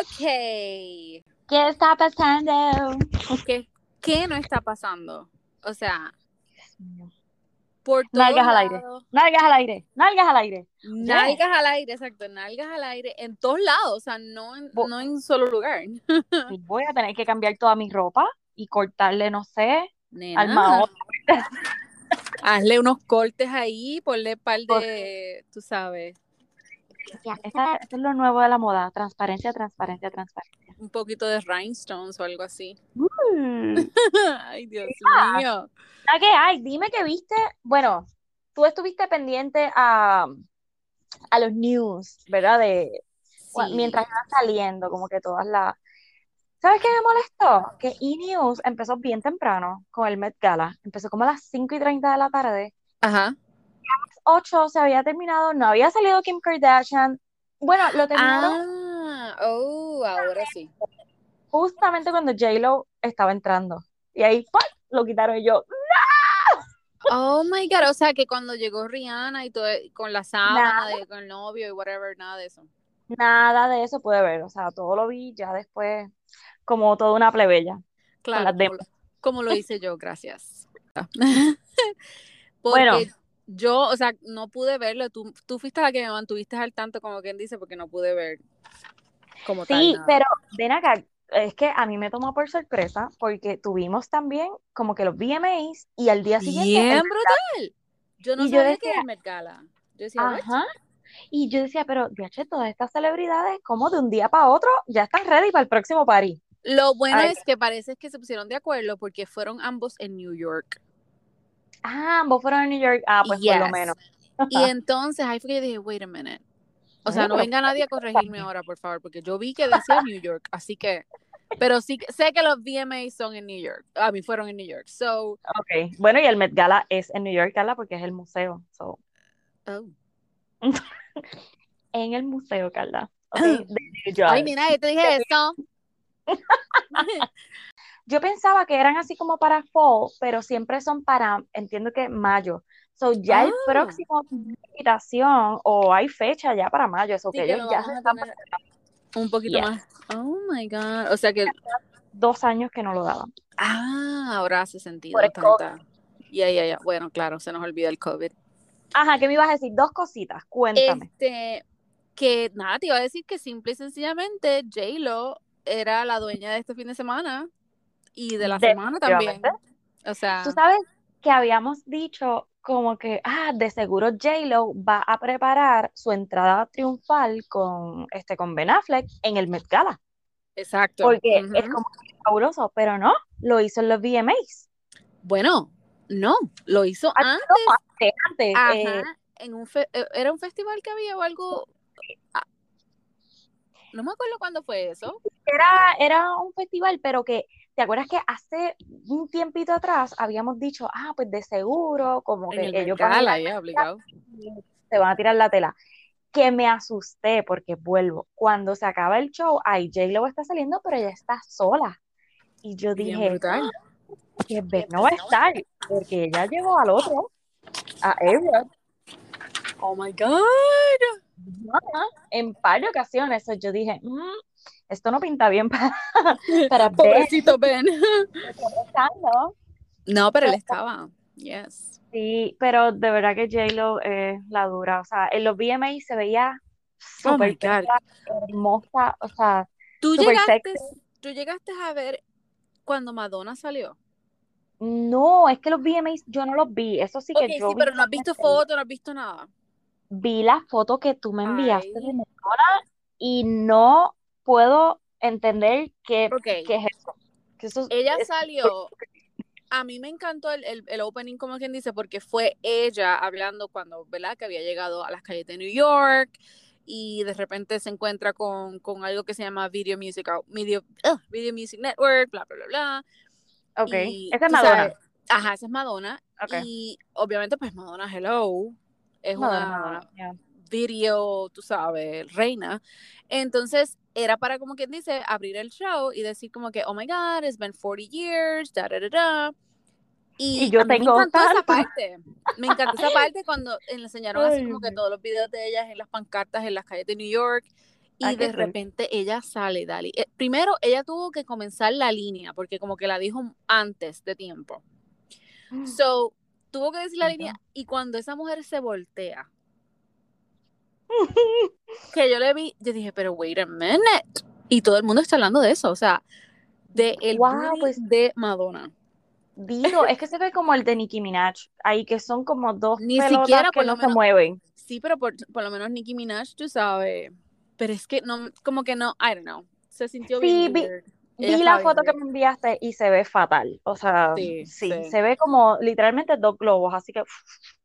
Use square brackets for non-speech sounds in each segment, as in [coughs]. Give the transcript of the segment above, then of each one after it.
Ok. ¿Qué está pasando? ¿Qué, ¿Qué no está pasando? O sea, por Nalgas al aire. Nalgas al aire, nalgas al aire. Nalgas al aire, exacto, nalgas al aire en todos lados, o sea, no en, Bo- no en un solo lugar. Voy a tener que cambiar toda mi ropa y cortarle, no sé, Nena, al mahón. hazle unos cortes ahí, ponle par de, tú sabes, Ya, esta- esto es lo nuevo de la moda. Transparencia, transparencia, transparencia. un poquito de rhinestones o algo así. Mm. [laughs] Ay, Dios Ah. mío. ¿A qué hay? Dime que viste. Bueno, tú estuviste pendiente a, a los news, ¿verdad? De Sí. mientras iban saliendo, como que todas las. ¿Sabes qué me molestó? Que E! empezó bien temprano con el Met Gala. Empezó como a las 5 y 30 de la tarde. Ajá. 8 se había terminado, no había salido Kim Kardashian. Bueno, lo terminaron Ah, oh, ahora sí. justamente cuando J-Lo estaba entrando. Y ahí ¡pum! lo quitaron y yo, Oh my God, o sea que cuando llegó Rihanna y todo, con la sábana de, con el novio y whatever, nada de eso. nada de eso pude ver. O sea, todo lo vi ya después como toda una plebeya. Claro, como, lo- como lo hice yo, gracias. [laughs] [laughs] Porque Bueno. Yo, o sea, no pude verlo. Tú, tú fuiste la que me mantuviste al tanto, como quien dice, porque no pude ver como. Sí, nada. pero ven acá, es que a mí me tomó por sorpresa porque tuvimos también como que los VMAs y al día siguiente Bien brutal. Yo no Y yo sabía que era el Met Gala. Yo decía. Ajá. Y yo decía, pero, diache, todas estas celebridades, como de un día para otro, ya están ready para el próximo party. Lo bueno Ay. es que parece que se pusieron de acuerdo porque fueron ambos en New York. Ah, ambos fueron a New York. Ah, pues por lo menos. Y [laughs] entonces ahí fue que yo dije, wait a minute. O sea, no venga nadie a corregirme ahora, por favor, porque yo vi que decía New York, así que, pero sí, sé que los VMAs son en New York, a mí fueron en New York, so, Ok. Bueno, y el Met Gala es en New York, Carla, porque es el museo. So, oh. [laughs] en el museo, Carla. Ok, [gasps] de New York. ay, mira, yo te dije eso. [laughs] Yo pensaba que eran así como para fall, pero siempre son para, entiendo que mayo. So, ya el Ah. próximo invitación o hay fecha ya para mayo, eso Sí, que que ellos lo ya están un poquito Yes. más. Oh my God, o sea que, dos años que no lo daban. ah, ahora hace sentido. Ya, ya, ya, bueno, claro, se nos olvida el COVID. Ajá, ¿qué me ibas a decir? Dos cositas, cuéntame. Este, que nada, te iba a decir que simple y sencillamente J-Lo era la dueña de este fin de semana y de la semana también. O sea, Tú sabes que habíamos dicho como que, ah, de seguro J-Lo va a preparar su entrada triunfal con, este, con Ben Affleck en el Met Gala, exacto. porque Ujú. es como fabuloso, pero no, lo hizo en los VMAs. Bueno, no, lo hizo Ah, antes. no, antes, antes, Ajá, eh, en un fe- eh, era un festival que había o algo. ah, no me acuerdo cuándo fue eso. Era, era un festival, pero que, ¿te acuerdas que hace un tiempito atrás habíamos dicho, ah, pues de seguro, como En que el ellos van a Gala, ir a- ya, obligado. se van a tirar la tela? Que me asusté porque vuelvo, cuando se acaba el show, ahí J-Lo está saliendo, pero ella está sola. Y yo dije, brutal. que Ben no va a estar, porque ella llegó al otro, a A-Rod, Oh my God. en par de ocasiones. Yo dije, "Mm, esto no pinta bien para, [laughs] para. Pobrecito Ben. [laughs] No, pero él estaba. Yes. Sí, pero de verdad que J-Lo es la dura. O sea, en los VMAs se veía Oh súper bella, hermosa. O sea, ¿Tú llegaste, tú llegaste a ver cuando Madonna salió? no, es que los VMAs yo no los vi. Eso sí que Ok, yo sí, vi, pero no has visto fotos, no has visto nada. vi la foto que tú me enviaste Ay. de Madonna y no puedo entender qué, Ok. qué es eso. Que eso Ella es- salió. A mí me encantó el, el, el opening, como quien dice, porque fue ella hablando cuando, ¿verdad? Que había llegado a las calles de New York y de repente se encuentra con, con algo que se llama Video Music, Video, ugh, Video Music Network, bla, bla, bla, bla. Ok, Y, esa es Madonna. sabes, ajá, esa es Madonna. Ok. Y obviamente, pues Madonna Hello es Madonna, una Madonna, ya. video, tú sabes, reina. Entonces, era para, como quien dice, abrir el show y decir como que, oh my God, it's been 40 years, da, da, da, da. Y, Y yo tengo me encantó esa parte. Me encantó esa parte cuando enseñaron así como que todos los videos de ellas en las pancartas en las calles de New York. Y de repente ella sale, Dali. Eh, primero, ella tuvo que comenzar la línea, porque como que la dijo antes de tiempo. [gasps] So, tuvo que decir la línea, y cuando esa mujer se voltea, que yo le vi, yo dije, pero wait a minute. Y todo el mundo está hablando de eso, o sea, de el wow, pues, de Madonna. Digo, es que se ve como el de Nicki Minaj, ahí que son como dos Ni siquiera que no se mueven. Sí, pero por, por, lo menos Nicki Minaj, tú sabes, pero es que no, como que no, I don't know, se sintió bien Vi la foto que me enviaste y se ve fatal. O sea, sí, se ve como literalmente dos globos, así que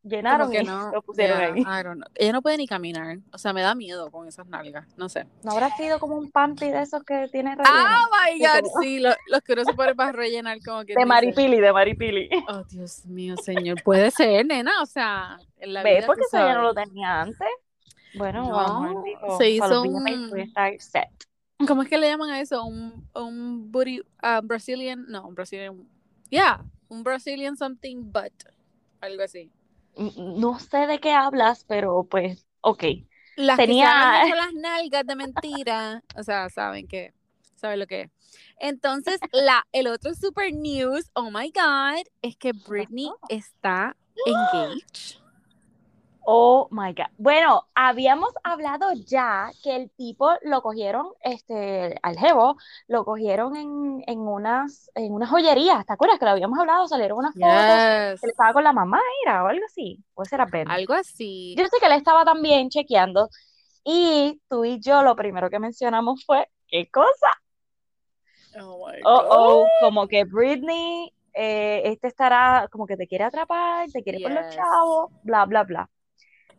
llenaron y lo pusieron ahí. Ella no puede ni caminar. O sea, me da miedo con esas nalgas. No sé. ¿No habrá sido como un panty de esos que tiene relleno? ¡Ah, my God! Sí, los que uno se pone para rellenar como [laughs] que. De maripili, de maripili. Oh, Dios mío, señor. Puede ser, nena. O sea, en la ¿Ves? Porque eso ya no lo tenía antes. Bueno, vamos se hizo un... set. ¿Cómo es que le llaman a eso? Un, un booty, uh, Brazilian, no, un Brazilian, yeah, un Brazilian something but, algo así. No sé de qué hablas, pero pues, ok. Las Tenía... que las nalgas de mentira, o sea, saben que, saben lo que es. Entonces, la, el otro super news, oh my God, es que Britney está engaged. Oh my God. Bueno, habíamos hablado ya que el tipo lo cogieron, este, al jevo, lo cogieron en, en unas, en unas joyerías, ¿te acuerdas que lo habíamos hablado? Salieron unas fotos, que estaba con la mamá, era, o algo así, o era Ben. Algo así. Yo sé que él estaba también chequeando, y tú y yo lo primero que mencionamos fue, ¿qué cosa? Oh my God. Oh, oh, como que Britney, eh, este estará, como que te quiere atrapar, te quiere con los chavos, bla, bla, bla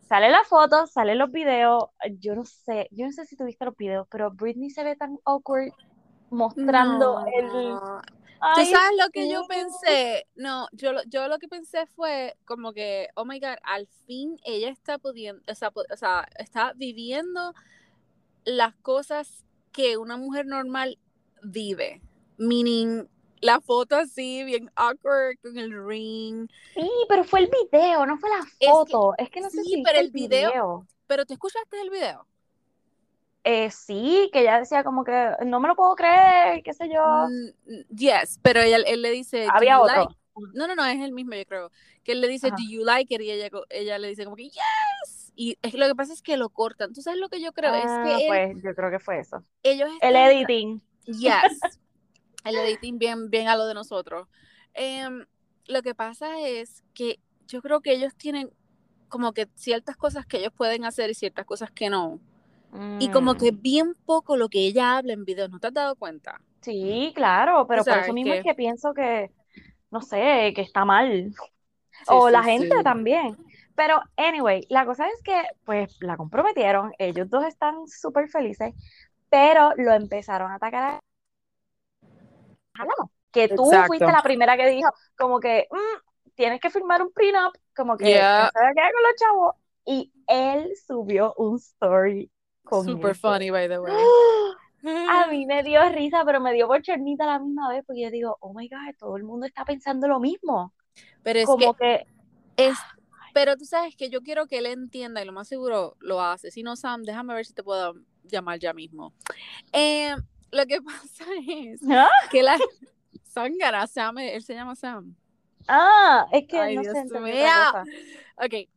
sale la foto, salen los videos, yo no sé, yo no sé si tuviste los videos, pero Britney se ve tan awkward mostrando el... ¿Tú sabes lo que yo pensé? No, yo, yo lo que pensé fue como que, oh my God, al fin ella está pudiendo, o sea, o sea, está viviendo las cosas que una mujer normal vive. Meaning, la foto así, bien awkward, con el ring. Sí, pero fue el video, no fue la foto. Es que, no sé si pero el video, Pero ¿te escuchaste el video? Eh, sí, que ella decía como que no me lo puedo creer, qué sé yo. Mm, yes, pero ella, él le dice. Había otro. No, no, no, es el mismo, yo creo. Que él le dice, ¿Do you like it? Y ella, ella le dice como que, yes. Y es, lo que pasa es que lo cortan. ¿Tú sabes lo que yo creo? es que. Ah, pues yo creo que fue eso. Ellos el editing. Yes. El editing bien, bien a lo de nosotros. Em, lo que pasa es que yo creo que ellos tienen como que ciertas cosas que ellos pueden hacer y ciertas cosas que no. Y como que mm. bien poco lo que ella habla en videos, ¿no te has dado cuenta? Sí, claro, pero por eso mismo es que pienso que, no sé, que está mal. o la gente también. Pero, anyway, la cosa es que, pues, la comprometieron, ellos dos están súper felices, pero lo empezaron a atacar a hablamos. Que tú fuiste la primera que dijo, como que mm, tienes que firmar un prenup, como que yeah. se quedar con los chavos. Y él subió un story con Super funny, by the way. [gasps] A mí [laughs] me dio risa, pero me dio bochornita a la misma vez, porque yo digo, oh my god, todo el mundo está pensando lo mismo. Pero es como que, es, pero tú sabes que yo quiero que él entienda y lo más seguro lo hace. Si no, Sam, déjame ver si te puedo llamar ya mismo. Eh, lo que [laughs] pasa es ¿Ah? que la Sangara, Sam, él se llama Sam. Ah, es que no sé Ok.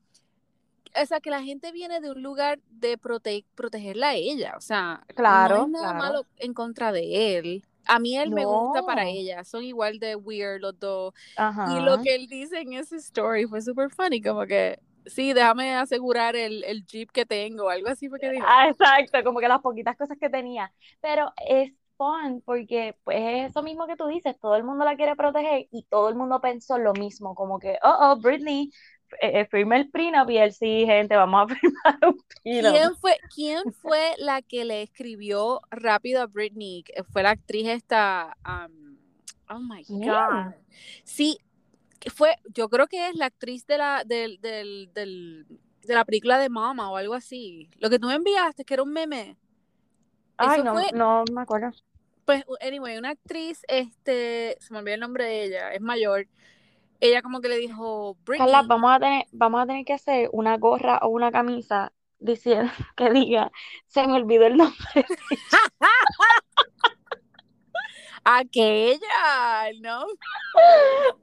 O sea, que la gente viene de un lugar de protegerla a ella. O sea, claro, no hay nada malo en contra de él. A mí él me gusta para ella. Son igual de weird los dos. Y lo que él dice en ese story fue súper funny. Como que sí, déjame asegurar el, el jeep que tengo, algo así porque dijo. Ah, exacto, como que las poquitas cosas que tenía. Pero es fun porque pues es eso mismo que tú dices, todo el mundo la quiere proteger y todo el mundo pensó lo mismo, como que, oh, oh, Britney, eh, eh firme el prenup y él sí, gente, vamos a [laughs] firmar un prenup. ¿Quién fue, ¿Quién fue la que le escribió rápido a Britney? Fue la actriz esta, um, oh my God. Sí, fue, yo creo que es la actriz de la, del, del, del, de la película de Mama o algo así. Lo que tú me enviaste, que era un meme. Ay, no, no me acuerdo. Pues, anyway, una actriz, este, se me olvidó el nombre de ella, es mayor. Ella como que le dijo, Carla, vamos a tener, vamos a tener que hacer una gorra o una camisa diciendo [laughs] que diga, se me olvidó el nombre. [laughs] Aquella, ¿no?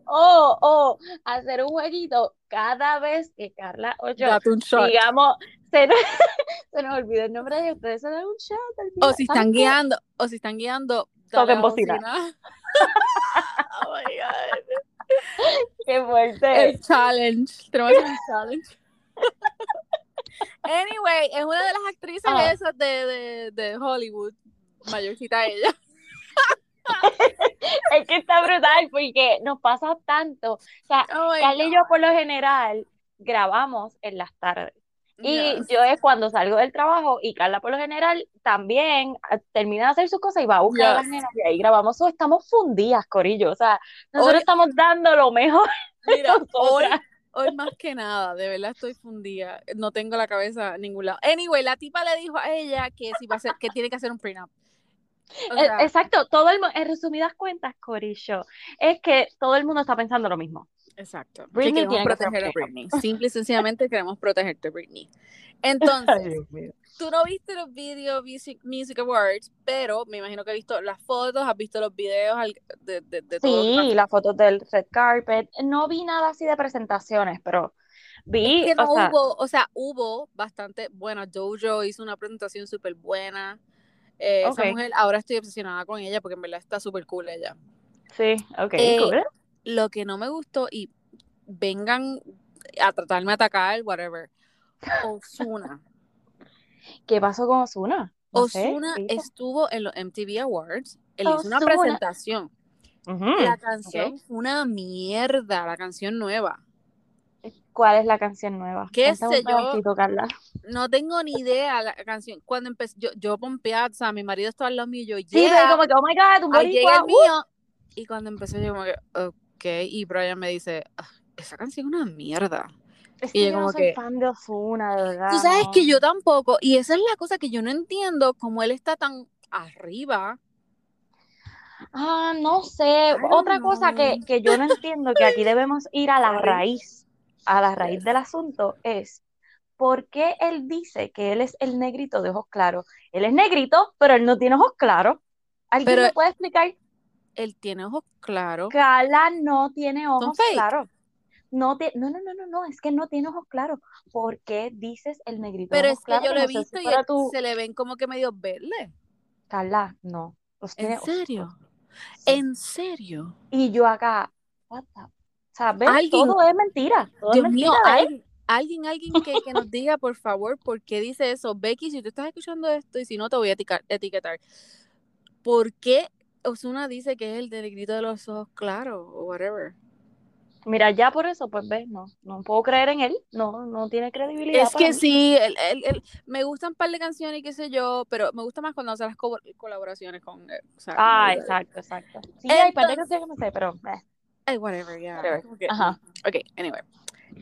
O, o hacer un jueguito cada vez que Carla o yo Date un shot. digamos, se nos, [laughs] se nos olvidó el nombre de ustedes, se dan un shot. O si ¿Sabes están qué? guiando, o si están guiando, Toquen bocina. bocina. [laughs] oh my God. Qué fuerte. El challenge. Tenemos un challenge. Anyway, es una de las actrices Ajá. esas de, de, de Hollywood. Mayorcita ella. Es que está brutal porque nos pasa tanto. O sea, Oh Carla y yo por lo general grabamos en las tardes. Y Yes. yo es cuando salgo del trabajo y Carla por lo general también ah, termina de hacer sus cosas y va a buscar a las Yes. nenas y ahí grabamos. So, estamos fundidas, Corillo. O sea, nosotros Hoy- estamos dando lo mejor Mira, hoy, más que nada, de verdad estoy fundida. No tengo la cabeza en ningún lado. Anyway, la tipa le dijo a ella que si va a hacer, que tiene que hacer un prenup. O Eh, sea, Exacto, todo el en resumidas cuentas, Corillo, es que todo el mundo está pensando lo mismo. exacto. Que Britney queremos que un proteger a prenup. Britney. [laughs] Simple y sencillamente queremos protegerte, Britney. Entonces, tú no viste los Video Music, Music Awards, pero me imagino que has visto las fotos, has visto los videos de, de, de todo. que Sí, las fotos del red carpet. No vi nada así de presentaciones, pero vi, Es que no o sea, hubo, o sea, hubo bastante, bueno, Dojo hizo una presentación súper buena. Eh, Esa mujer, ahora estoy obsesionada con ella porque en verdad está súper cool ella. sí, ok, Eh, cool. Lo que no me gustó, y vengan a tratarme de atacar, whatever, Ozuna. [laughs] ¿Qué pasó con? No ¿qué hizo? estuvo en los MTV Awards, él hizo una presentación. La canción fue una mierda, la canción nueva. ¿Cuál es la canción nueva? ¿Qué sé yo? Carla. No tengo ni idea la canción. Cuando empecé, yo, yo pompeada, o sea, mi marido estaba al lado mío y yo, Sí, yeah, pero como que, oh my God, un boricua. el mío. Y cuando empecé yo como que, ok, y Brian me dice, "Ah, esa canción es una mierda. Es Y que yo yo no como soy que- fan de Ozuna, de verdad. Tú sabes no. que yo tampoco, y esa es la cosa que yo no entiendo, cómo él está tan arriba. Ah, no sé. Otra cosa que, que yo no entiendo, que aquí [laughs] debemos ir a la raíz, a la raíz del asunto, es ¿por qué él dice que él es el negrito de ojos claros? Él es negrito, pero él no tiene ojos claros. ¿Alguien Pero- me puede explicar? Él tiene ojos claros. Carla no tiene ojos claros. No, te, no, no, no, no, no, es que no tiene ojos claros. ¿Por qué dices el negrito de Pero ojos es que yo lo he No sé si visto y fuera él- tú. se le ven como que medio verdes. Carla, no. Los tiene ¿En serio? ¿En serio? Y yo acá, what the- O sea, ¿ves? Alguien- Todo es mentira. Todo Dios es mío, mentira, ¿ves? alguien, alguien, alguien que, que nos diga, por favor, por qué dice eso. Becky, si tú estás escuchando esto y si no, te voy a etiquetar. ¿Por qué Osuna dice que es el de negrito de los ojos claros o whatever? Mira, ya por eso, pues ves, no, no puedo creer en él, no, no tiene credibilidad Es que mí. sí, él- él- él- me gustan un par de canciones y qué sé yo, pero me gusta más cuando hace las co- colaboraciones con él. O sea, Ah, exacto, exacto. Sí, hay par de Entonces- canciones que me sé, pero eh, Ay, whatever, yeah. Whatever. Como que- Ajá. Ok, anyway.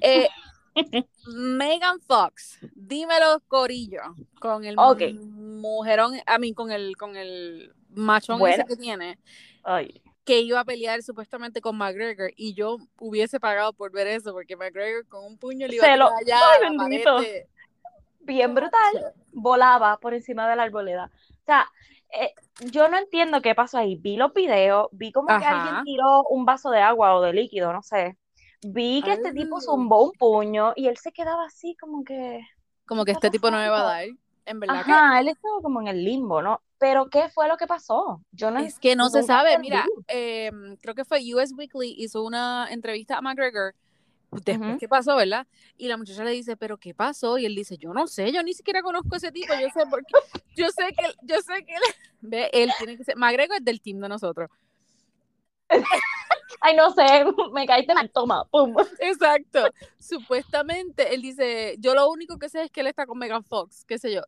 Eh, [laughs] Megan Fox, dímelo Corillo, con el Ok. mujerón, a mí con el con el machón Bueno. ese que tiene, Ay, que iba a pelear supuestamente con McGregor y yo hubiese pagado por ver eso porque McGregor con un puño le iba Se a lo- allá Ay, a bien brutal, volaba por encima de la arboleda. O sea, eh, yo no entiendo qué pasó ahí. Vi los videos, vi como que alguien tiró un vaso de agua o de líquido, no sé. Vi que este tipo Ah. zumbó un puño y él se quedaba así como que... Como que este tipo no me va a dar. En verdad Ajá, él estaba como en el limbo, ¿no? Pero ¿qué fue lo que pasó? Yo no que es que no se sabe. Mira, eh, creo que fue US Weekly hizo una entrevista a McGregor después Ujú. que pasó, ¿verdad? Y la muchacha le dice, ¿pero qué pasó? Y él dice, yo no sé, yo ni siquiera conozco a ese tipo, yo sé porque, yo sé que, yo sé que él, [laughs] ve, él tiene que ser, McGregor es del team de nosotros. [laughs] Ay, no sé, [laughs] me caíste mal, toma, pum. Exacto. Supuestamente, él dice, yo lo único que sé es que él está con Megan Fox, qué sé yo.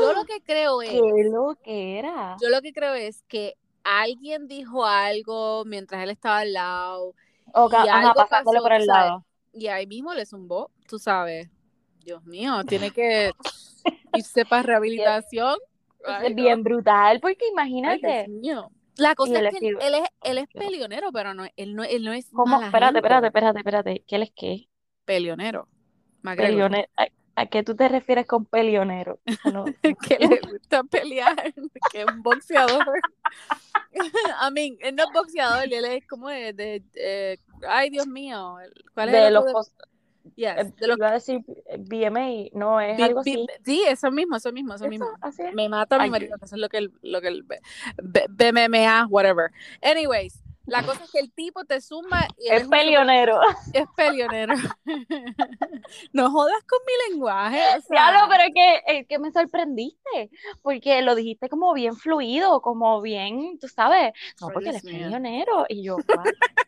Yo lo que creo [gasps] es, ¿Qué lo que era? yo lo que creo es que alguien dijo algo mientras él estaba al lado O ca- y ajá, algo pasándole pasó, por el lado. Y ahí mismo le zumbó, tú sabes. Dios mío, [laughs] tiene que irse para rehabilitación. Ay, no. bien brutal, porque Ay, imagínate. Dios mío. La cosa es que él es, él es peleonero, pero no, él no, él no es ¿Cómo? Espérate, gente. espérate, espérate, espérate. ¿Qué él es qué? Peleone- Ay, ¿A qué tú te refieres con peleonero? [laughs] No, que le gusta pelear, que es un boxeador. [laughs] I mean, él no es boxeador, él es como de, de, de ay Dios mío, ¿cuál es de los, Yes, eh, de los iba a decir BMA, no es algo así. sí, eso mismo, eso mismo, eso Eso, mismo. así es. Me mata mi marido, eso es lo que el, lo que B- whatever. Anyways, la cosa es que el tipo te suma y Es un peleonero. [laughs] es peleonero. [laughs] no jodas con mi lenguaje. o sea, Claro, pero es que, es que me sorprendiste, porque lo dijiste como bien fluido, como bien, tú sabes, no, Ay, porque él es peleonero. Y yo, "What?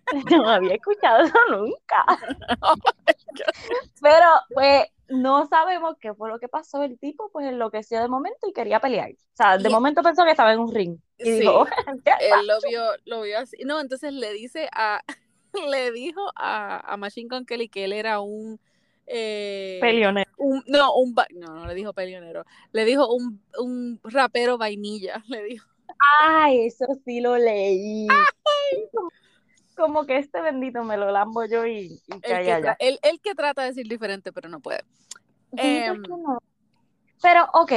[laughs] no había escuchado eso nunca. Pero, pues, no sabemos qué fue lo que pasó. El tipo, pues, enloqueció de momento y quería pelear. O sea, de Y- momento pensó que estaba en un ring. Y Sí. dijo, "¿Qué él lo vio, lo vio así. No, entonces le dice a, [laughs] le dijo a, a Machine Gun Kelly que él era un eh, peleonero? un, no, un no, no le dijo peleonero, le dijo un, un rapero vainilla, [laughs] le dijo. Ay, eso sí lo leí. Como, como que este bendito me lo lambo yo y, y El que trata de decir diferente, pero no puede. Sí, ¿por Em, no? Pero, ok,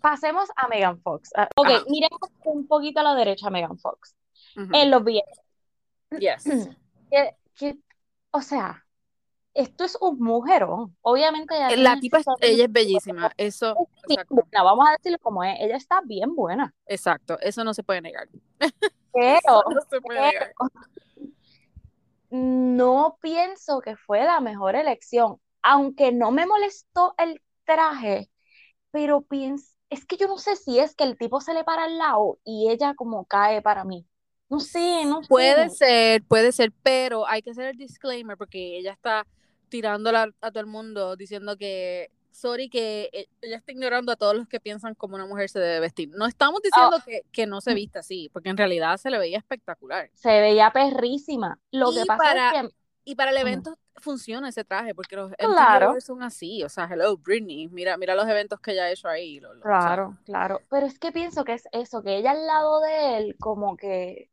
pasemos a Megan Fox. Ah, ok, miremos un poquito a la derecha a Megan Fox. Ujú. En los billetes. Yes. [clears throat] Que, que- o sea, esto es un mujerón. Obviamente ella La tipa, es- ella es bellísima, eso, buena, vamos a decirlo como es. Ella está bien buena. exacto, eso no se puede negar. Pero [laughs] Eso no se puede negar. No pienso que fue la mejor elección. Aunque no me molestó el traje, pero pienso, es que yo no sé si es que el tipo se le para al lado y ella como cae para mí. No sé, no sé. Puede ser, puede ser, pero hay que hacer el disclaimer porque ella está tirándola a todo el mundo diciendo que, sorry, que e- ella está ignorando a todos los que piensan como una mujer se debe vestir. No estamos diciendo Oh. que, que no se vista así, porque en realidad se le veía espectacular. Se veía perrísima. Lo Y que pasa para- es que Y para el evento funciona ese traje, porque los Claro. Son así. O sea, hello, Britney, mira, mira los eventos que ella ha hecho ahí. lo- lo- o sea, Claro, claro. Pero es que pienso que es eso, que ella al lado de él, como que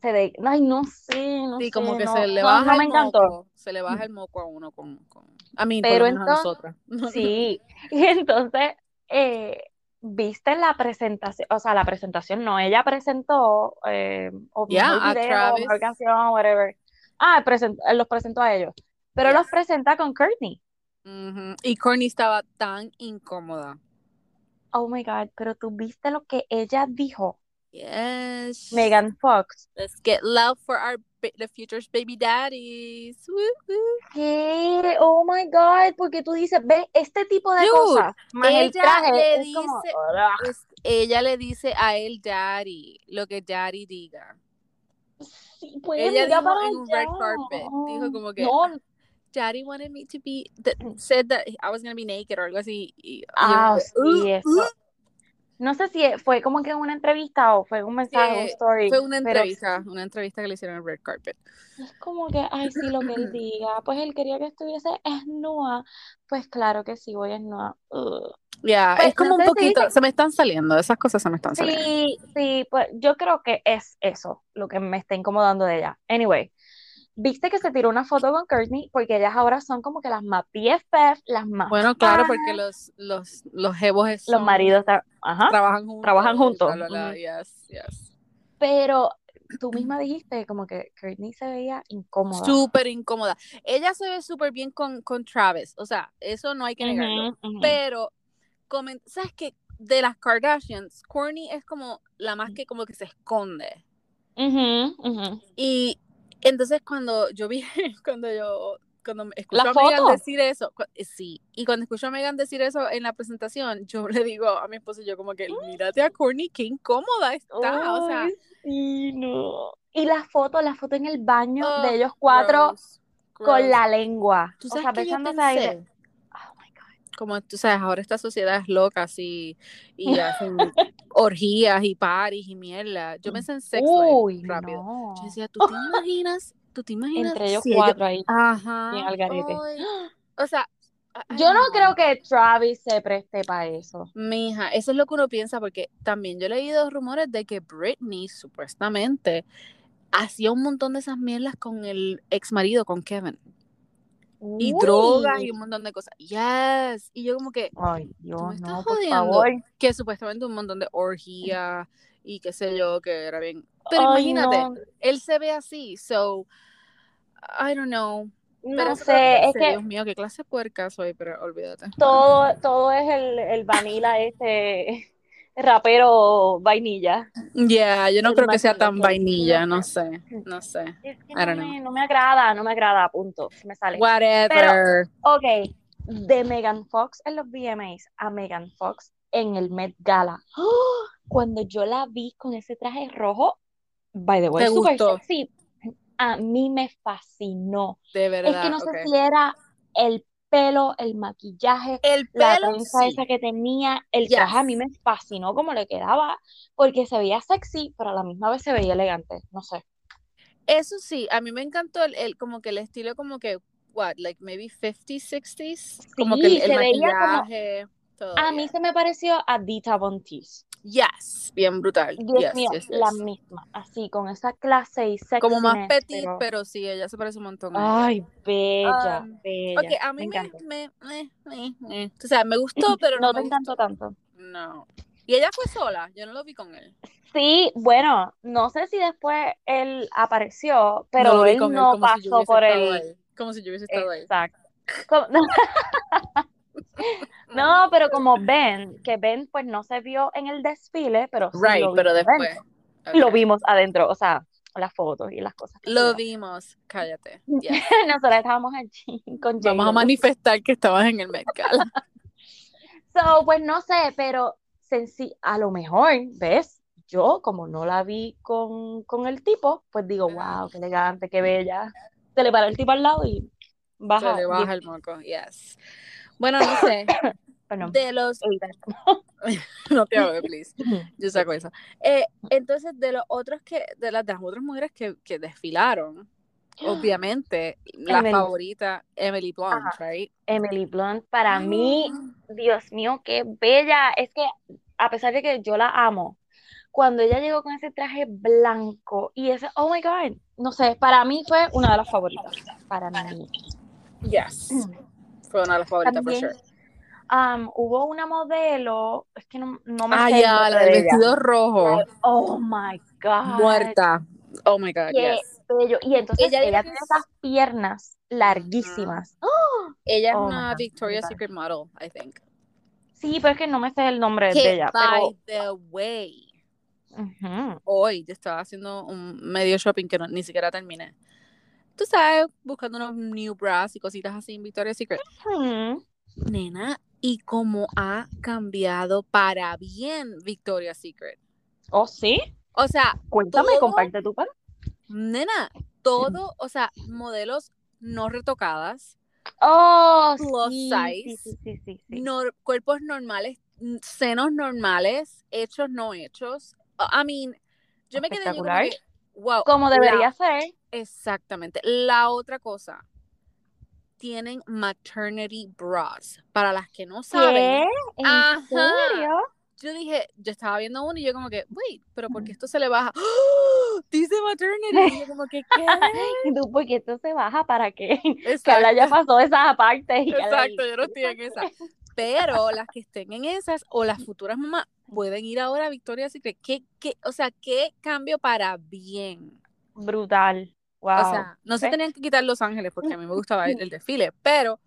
se de, ay, no sé, no sí, sé, como que no, se le no, baja no el me encantó. moco, se le baja el moco a uno con, con a mí, por Pero lo menos a entonces- nosotras. [laughs] Sí, y entonces, eh, viste la presentación, o sea, la presentación no, ella presentó, eh, o Yeah, video, mejor canción, whatever. Ah, present- los presentó a ellos, pero los presenta con Courtney. Y Courtney estaba tan incómoda. Oh my God, pero tú viste lo que ella dijo, Yes. Megan Fox. Let's get love for our the future's baby daddies. Woo, woo. ¿Qué? Oh my God, porque tú dices, ves, este tipo de Dude, cosas, más el ella traje, le como, dice- "Ugh". Es- ella le dice a él daddy, lo que daddy diga. Sí, pues, ella dijo en un red carpet, dijo como que No, daddy wanted me to be that said that I was gonna be naked o algo así. Y, yo Ah, sí, "Uh, eso. uh". No sé si fue como que una entrevista o fue un mensaje, un Sí, story, Fue una pero entrevista, una entrevista que le hicieron en red carpet. es como que, ay, sí, lo que él [laughs] diga, pues él quería que estuviese esnúa, pues claro que sí, voy esnúa. Ya, Pues, es como no un si poquito, dice- se me están saliendo, esas cosas se me están saliendo. Sí, sí, pues yo creo que es eso lo que me está incomodando de ella. Anyway, viste que se tiró una foto con Courtney porque ellas ahora son como que las más BFF, las más Bueno, claro, porque los, los, los jevos los maridos, tra- ajá, trabajan juntos. trabajan juntos. yes, yes. pero tú misma dijiste como que Courtney se veía incómoda. Súper incómoda. Ella se ve súper bien con, con Travis, o sea, eso no hay que negarlo. Ujú, ujú. Pero, ¿sabes qué? De las Kardashians, Kourtney es como la más que como que se esconde. Y entonces cuando yo vi, [laughs] cuando yo, cuando escucho a Megan decir eso, eh, sí, y cuando escucho a Megan decir eso en la presentación, yo le digo a mi esposo, yo como que, [gasps] mírate a Courtney, qué incómoda está, o sea, sí, no. Y la foto, la foto en el baño oh, de ellos cuatro gross, con la lengua. ¿Tú O sabes sea, qué yo pensé? Como tú sabes, ahora esta sociedad es loca así, y [laughs] hacen orgías y paris y mierda. Yo pensé en sex life Uy, rápido. no. Yo decía, ¿tú te [laughs] imaginas? ¿Tú te imaginas? Entre ellos si ellos- cuatro ahí, Ajá. ay, [gasps] O sea, Yo no creo que Travis se preste para eso. Mija, eso es lo que uno piensa, porque también yo he leído rumores de que Britney supuestamente hacía un montón de esas mierdas con el ex marido, con Kevin. Y drogas y un montón de cosas. Yes. Y yo como que, Ay, Dios, me estás no, por jodiendo? favor. que supuestamente un montón de orgía y qué sé yo, que era bien. Pero Ay, imagínate, no. él se ve así, so, I don't know. Pero No eso sé, es que Dios mío, qué clase de puerca soy, pero olvídate. todo, todo es el, el vanilla ese rapero vainilla. Yeah, yo no creo que sea tan vainilla, no sé, no sé. Es que I no me, no me agrada, no me agrada, punto. Me sale. Whatever. Ok, de Megan Fox en los VMAs a Megan Fox en el Met Gala. ¡Oh! Cuando yo la vi con ese traje rojo, by the way, ¿Te super gustó? sexy. A mí me fascinó. de verdad. Es que no sé si era el pelo, el maquillaje, El la trenza sí. esa que tenía, el Yes. traje a mí me fascinó como le quedaba, porque se veía sexy, pero a la misma vez se veía elegante, no sé. Eso sí, a mí me encantó el, el- como que el estilo como que, what, like maybe 50s, 60s, como que el, el como- maquillaje, todo. A mí se me pareció a Dita Von Teese. Yes, bien brutal. Dios yes, mío, yes, la yes. misma, así, con esa clase y sexiness, Como más petit, pero- pero sí, ella se parece un montón. Ay, bella, Um, bella. Ok, a mí me me, me, eh. O sea, me gustó, [clears throat] pero no, No me encantó tanto. No. Y ella fue sola, yo no lo vi con él. Sí, bueno, no sé si después él apareció, pero no él él no si pasó por ahí. Como si yo hubiese estado ahí. Exacto. [laughs] [laughs] [laughs] No, pero como Ben, que Ben pues no se vio en el desfile, pero sí Right, lo pero después. adentro. Lo vimos adentro, o sea, las fotos y las cosas. Lo vimos, cállate. [laughs] Yes. Nosotros estábamos allí [laughs] con Vamos a manifestar que estabas en el Met Gala. So, pues no sé, pero a lo mejor, ¿ves? Yo, como no la vi con, con el tipo, pues digo, wow, qué elegante, qué bella. Se le para el tipo al lado y Se baja. le baja 10. el moco, yes. Bueno, no sé. [coughs] De los. [laughs] [coughs] No te ahogues, [laughs] please. Yo saco eso. Eh, entonces, de los otros que. De las, de las otras mujeres que, que desfilaron, [gasps] obviamente, la Emily. favorita, Emily Blunt, Ajá. right? Emily Blunt, para [gasps] mí, Dios mío, qué bella. Es que, a pesar de que yo la amo, cuando ella llegó con ese traje blanco y ese, oh my God, no sé, para mí fue una de las favoritas. Para mí. Yes. Fue una de las favoritas, for También, sure. um, hubo una modelo, es que no, no me Ah, ya, la del de ella. vestido rojo. Oh my God. Muerta. Oh my God, Qué yes. bello. Y entonces Ella ella, tiene es- esas piernas larguísimas. ¡Oh! Ella es Oh una Victoria's. Secret model, I think. Sí, pero es que no me sé el nombre de ella, by pero the way, hoy yo estaba haciendo un medio shopping que no- ni siquiera terminé. Tú sabes, buscando unos new bras y cositas así en Victoria's Secret. Nena, y cómo ha cambiado para bien Victoria's Secret. ¿Oh, sí? O sea, Cuéntame, Todo- comparte tu pan. nena, todo, o sea, modelos no retocadas, Oh, Plus sí, size. sí, sí, sí, sí, cuerpos normales, senos normales, hechos, no hechos. I mean, yo me quedé yo como que, wow. Como la- debería ser. exactamente. La otra cosa, tienen maternity bras. Para las que no ¿Qué? saben, ¿En Ajá. serio? yo dije, yo estaba viendo uno y yo como que, wait, pero ¿por qué esto se le baja? ¡Oh! Dice maternity. Y yo como que, [laughs] ¿qué? ¿Y tú por qué esto se baja? ¿Para qué? [laughs] Exacto. Carla ya pasó esas partes y Exacto, yo no estoy en esa. Pero las que estén en esas o las futuras mamás pueden ir ahora a Victoria's Secret. ¿Qué, qué, o sea, qué cambio para bien. Brutal. Wow. O sea, no se tenían que quitar Los Ángeles porque a mí me gustaba el, el desfile, pero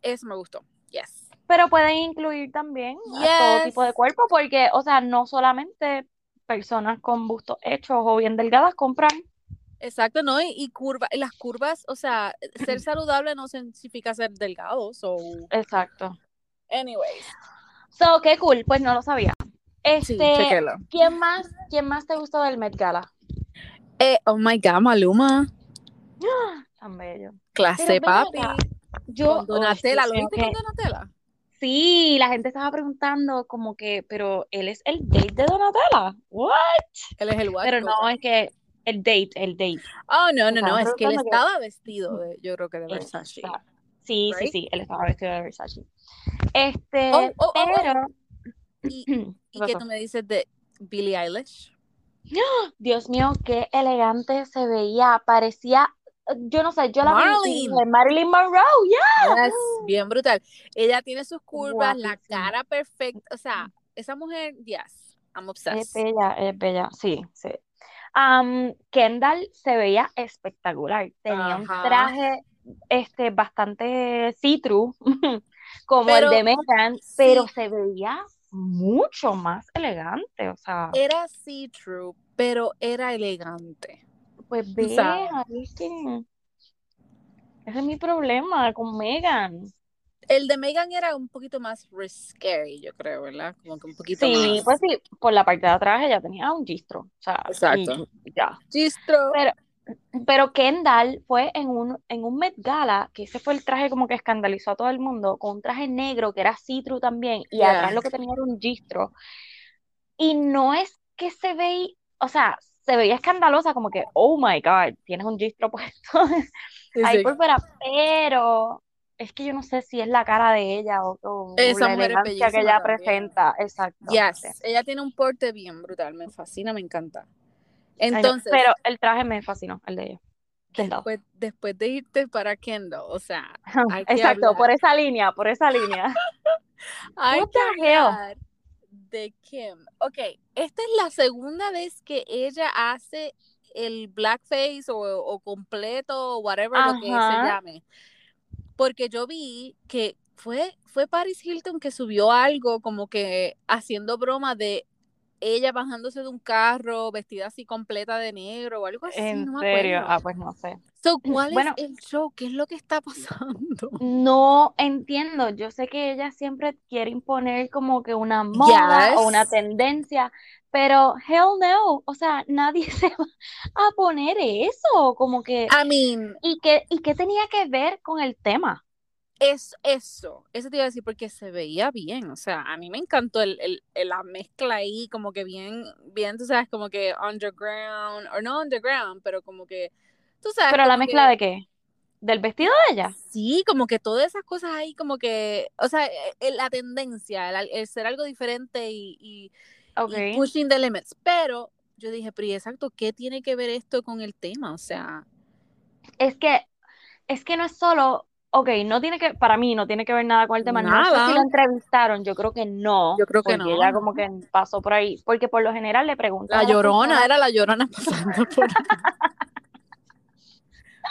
eso me gustó. Yes. Pero pueden incluir también a todo tipo de cuerpo, porque, o sea, no solamente personas con bustos hechos o bien delgadas compran. Exacto, ¿no? Y, y curva, y las curvas, o sea, ser saludable no significa ser delgado. So, Exacto. Anyways. So, qué cool, pues no lo sabía. Sí, Este, chequelo. ¿quién más, quién más te gustó del Met Gala? Eh, oh my God, Maluma. [gasps] Tan bello. Clase papi. Yo, Con Donatella. Ay, ¿Lo viste con Donatella? Sí, la gente estaba preguntando como que, pero él es el date de Donatella. What? Él es el what? Pero no, es que el date, el date. Oh, no, no, no, es que él estaba vestido de, yo creo que de Versace. Sí, sí, sí, él estaba vestido de Versace. Este, Oh, oh, oh, pero, Y, [clears throat] ¿qué ¿Y qué pasó? tú me dices de Billie Eilish? Dios mío, qué elegante se veía, parecía yo no sé, yo la vi Marilyn. de Marilyn Monroe, ya. Yes, bien brutal. Ella tiene sus curvas, la cara perfecta. O sea, esa mujer, yes, I'm Es obsessed. bella, es bella, sí, sí. Am, Kendall se veía espectacular, tenía un traje este, bastante see-through, [laughs] como el de Megan, pero sí. se veía mucho más elegante, o sea, Era see-true, pero era elegante. pues ve, ahí es que ese es mi problema con Megan. El de Megan era un poquito más risque, yo creo, ¿verdad? Como que un poquito Sí, más. pues sí, por la parte de atrás ella tenía un gistro, o sea, Exacto. y ya. Gistro. Pero, pero Kendall fue en un, en un Met Gala, que ese fue el traje como que escandalizó a todo el mundo, con un traje negro que era see-through también, y Yeah. atrás lo que tenía era un gistro. Y no es que se veía, o sea, se veía escandalosa, como que, oh my God, tienes un gistro [laughs] puesto Sí, ahí sí. por fuera, pero es que yo no sé si es la cara de ella o, o Esa la elegancia que ella también. presenta, exacto. Yes, ella tiene un porte bien brutal, me fascina, me encanta. Ay, no, Entonces, pero el traje me fascinó, el de ella. Después, después de irte para Kendall, o sea, hay que Exacto, hablar, por esa línea, por esa línea. [laughs] hay What que hablar de Kim. Ok, esta es la segunda vez que ella hace el blackface o, o completo o whatever lo que se Ajá. llame. Porque yo vi que fue, fue Paris Hilton que subió algo como que haciendo broma de ella bajándose de un carro vestida así completa de negro o algo así, En no me serio, acuerdo. ah, pues no sé. So, ¿cuál Bueno, es el show? ¿Qué es lo que está pasando? [laughs] no entiendo. Yo sé que ella siempre quiere imponer como que una moda o una tendencia, pero hell no. O sea, nadie [laughs] se va a poner eso. Como que, I mean, ¿y qué, y qué tenía que ver con el tema? Es eso, eso te iba a decir porque se veía bien, o sea, a mí me encantó el, el- el- la mezcla ahí, como que bien, bien, tú sabes, como que underground, o no underground, pero como que, tú sabes, Pero la mezcla que, de qué? ¿Del vestido de ella? sí, como que todas esas cosas ahí, como que, o sea, eh, eh, la tendencia, el, ser algo diferente y, y, y Ok. pushing the limits, pero yo dije, pero ¿y exacto, ¿qué tiene que ver esto con el tema? O sea, Es que, es que no es solo, ok, no tiene que, para mí no tiene que ver nada con el tema. No sé si la nada, entrevistaron, yo creo que no, yo creo que porque no, ella como que pasó por ahí, porque por lo general le preguntan La llorona, era la llorona [laughs] pasando por [laughs]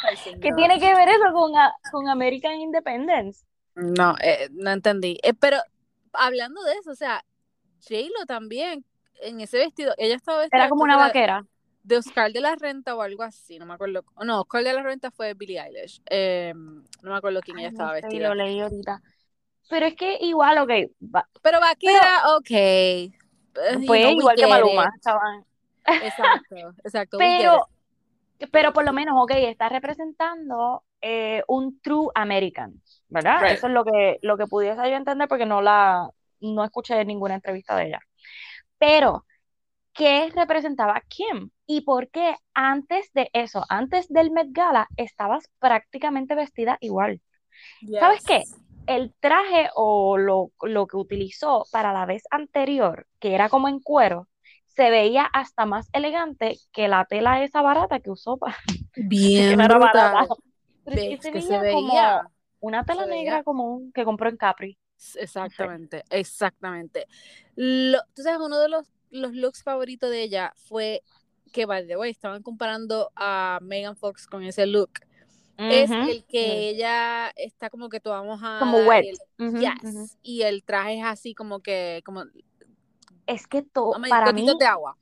Ay, ¿qué tiene que ver eso con, a- con American Independence? No, eh, no entendí. Eh, pero hablando de eso, o sea, J-Lo también, en ese vestido, ella estaba Era vestida, como creo que una era vaquera. De Oscar de la Renta o algo así, no me acuerdo. No, Oscar de la Renta fue Billie Eilish. Eh, no me acuerdo quién Ay, ella no estaba sé, vestida. lo leí ahorita. Pero es que igual, ok, va- Pero vaquera, ok. Pues igual que Maluma, estaban. Exacto, exacto. Pero, pero por lo menos, ok, está representando eh, un true American, ¿verdad? Right. Eso es lo que, lo que pudiese yo entender porque no la, no escuché ninguna entrevista de ella. Pero, ¿qué representaba Kim? ¿Y por qué antes de eso, antes del Met Gala, estabas prácticamente vestida igual? ¿Sabes qué? El traje o lo, lo que utilizó para la vez anterior, que era como en cuero, se veía hasta más elegante que la tela esa barata que usó para [laughs] que Bien era barata. Pero es que se que se veía como una tela negra común que compró en Capri. Exactamente, exactamente. Lo, tú sabes, uno de los, los looks favoritos de ella fue que, by the way, estaban comparando a Megan Fox con ese look. Es Ujú, el que sí. ella está como que toda Como mojada y wet. el, Ujú, ujú. yes, y el traje es así como que, como, Es que to- I mean, para mí, de agua.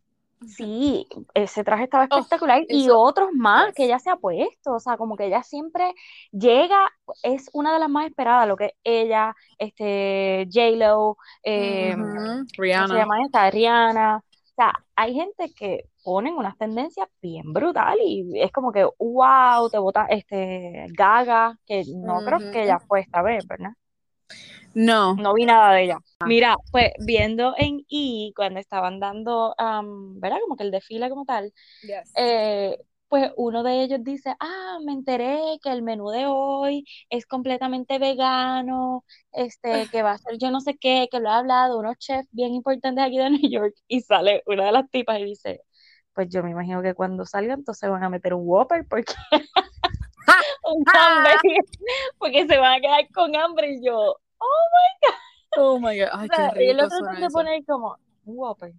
sí, ese traje estaba Oh, espectacular y eso, otros más que ella se ha puesto, o sea, como que ella siempre llega, es una de las más esperadas, lo que es ella, este, J-Lo, eh, Ujú, ¿cómo se Rihanna. llama esta? Rihanna, o sea, hay gente que ponen unas tendencias bien brutal y es como que, wow, te bota, este, Gaga, que no creo que ella fue esta vez, ¿verdad? No. No vi nada de ella. Ah, Mira, pues viendo en E, cuando estaban dando, am, ¿verdad? Como que el desfile como tal, yes. eh, pues uno de ellos dice, ah, me enteré que el menú de hoy es completamente vegano, este, que va a ser yo no sé qué, que lo ha hablado unos chefs bien importantes aquí de New York, y sale una de las tipas y dice, pues yo me imagino que cuando salgan entonces van a meter un Whopper, porque [laughs] un [laughs] hambre, porque se van a quedar con hambre y yo, oh my God. Oh my God, ay, O sea, qué rico lo suena tratan de poner como un Whopper.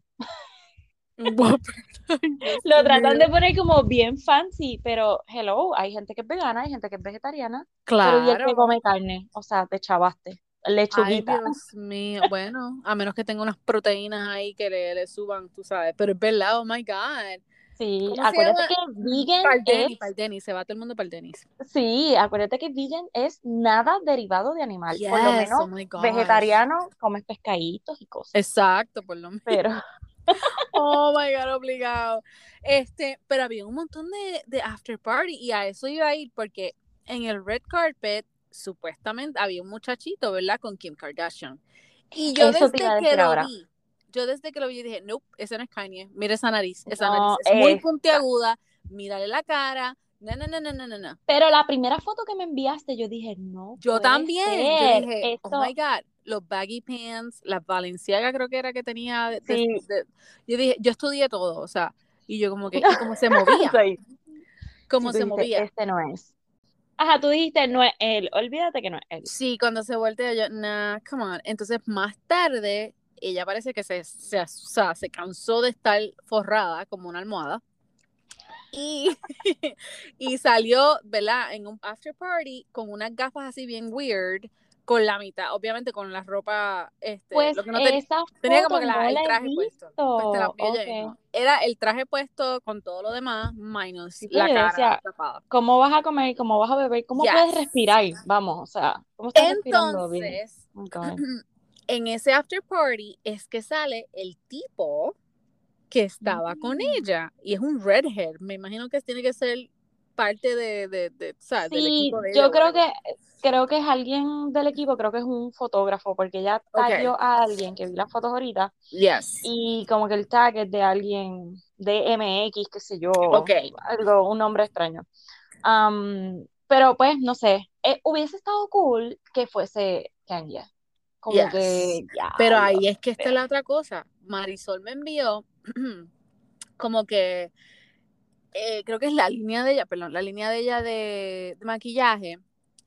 [laughs] Lo tratan de poner como bien fancy, pero hello, hay gente que es vegana, hay gente que es vegetariana, pero y el que Claro. come carne, o sea, te chavaste, Ay, lechuguita. Dios mío. Bueno, a menos que tenga unas proteínas ahí que le, le suban, tú sabes. Pero es verdad, oh my God. Sí, ¿Cómo se acuérdate que vegan Para el tenis, es, para el tenis. Se va todo el mundo para el tenis. sí, acuérdate que vegan es nada derivado de animal, por lo menos oh vegetariano comes pescaditos y cosas, Exacto, por lo menos. pero [laughs] Oh my God, obligado. Este, pero había un montón de, de after party y a eso iba a ir porque en el red carpet supuestamente había un muchachito, ¿verdad? Con Kim Kardashian. Y yo Eso desde que lo ahora. vi, yo desde que lo vi dije, nope, ese no es Kanye. Mira esa nariz, esa No, nariz es muy puntiaguda, mírale la cara. No, no, no, no, no, no. Pero la primera foto que me enviaste, yo dije, no Yo también, yo dije, oh my God, los baggy pants, las Balenciaga creo que era que tenía. de- de- sí, de- yo dije, yo estudié todo, o sea, y yo como que, cómo se [laughs] movía, cómo se movía. este no es. Ajá, tú dijiste, no es él, olvídate que no es él. Sí, cuando se voltea yo, nah, come on. Entonces más tarde, ella parece que se, se, o sea, se cansó de estar forrada como una almohada. Y, [laughs] y salió, ¿verdad? En un after party con unas gafas así bien weird, con la mitad, obviamente con la ropa, este, Pues lo que no esa tenía como que la- no el traje puesto. Pues la visto. envío ya Ok. mismo. Era el traje puesto con todo lo demás, minus Sí, la cara tapada. ¿cómo vas a comer? ¿Cómo vas a beber? ¿Cómo puedes Yes. respirar? Vamos, o sea, ¿cómo estás respirando bien? Entonces, my God. [clears throat] en ese after party es que sale el tipo que estaba con Mm. ella y es un redhead. Me imagino que tiene que ser parte de, de, de- ¿sabes? del Sí, equipo de ella. yo creo que creo que es alguien del equipo, creo que es un fotógrafo, porque ella tagueó a alguien que vi las fotos ahorita Yes. y como que el tag es de alguien de MX, qué sé yo, Ok. algo, un nombre extraño. Pero pues, no sé, eh, hubiese estado cool que fuese Kanye. Como Yes. que, ya, Pero ahí es que está la otra cosa. Marisol me envió [clears throat] como que eh, creo que es la línea de ella, perdón, la línea de ella de, de maquillaje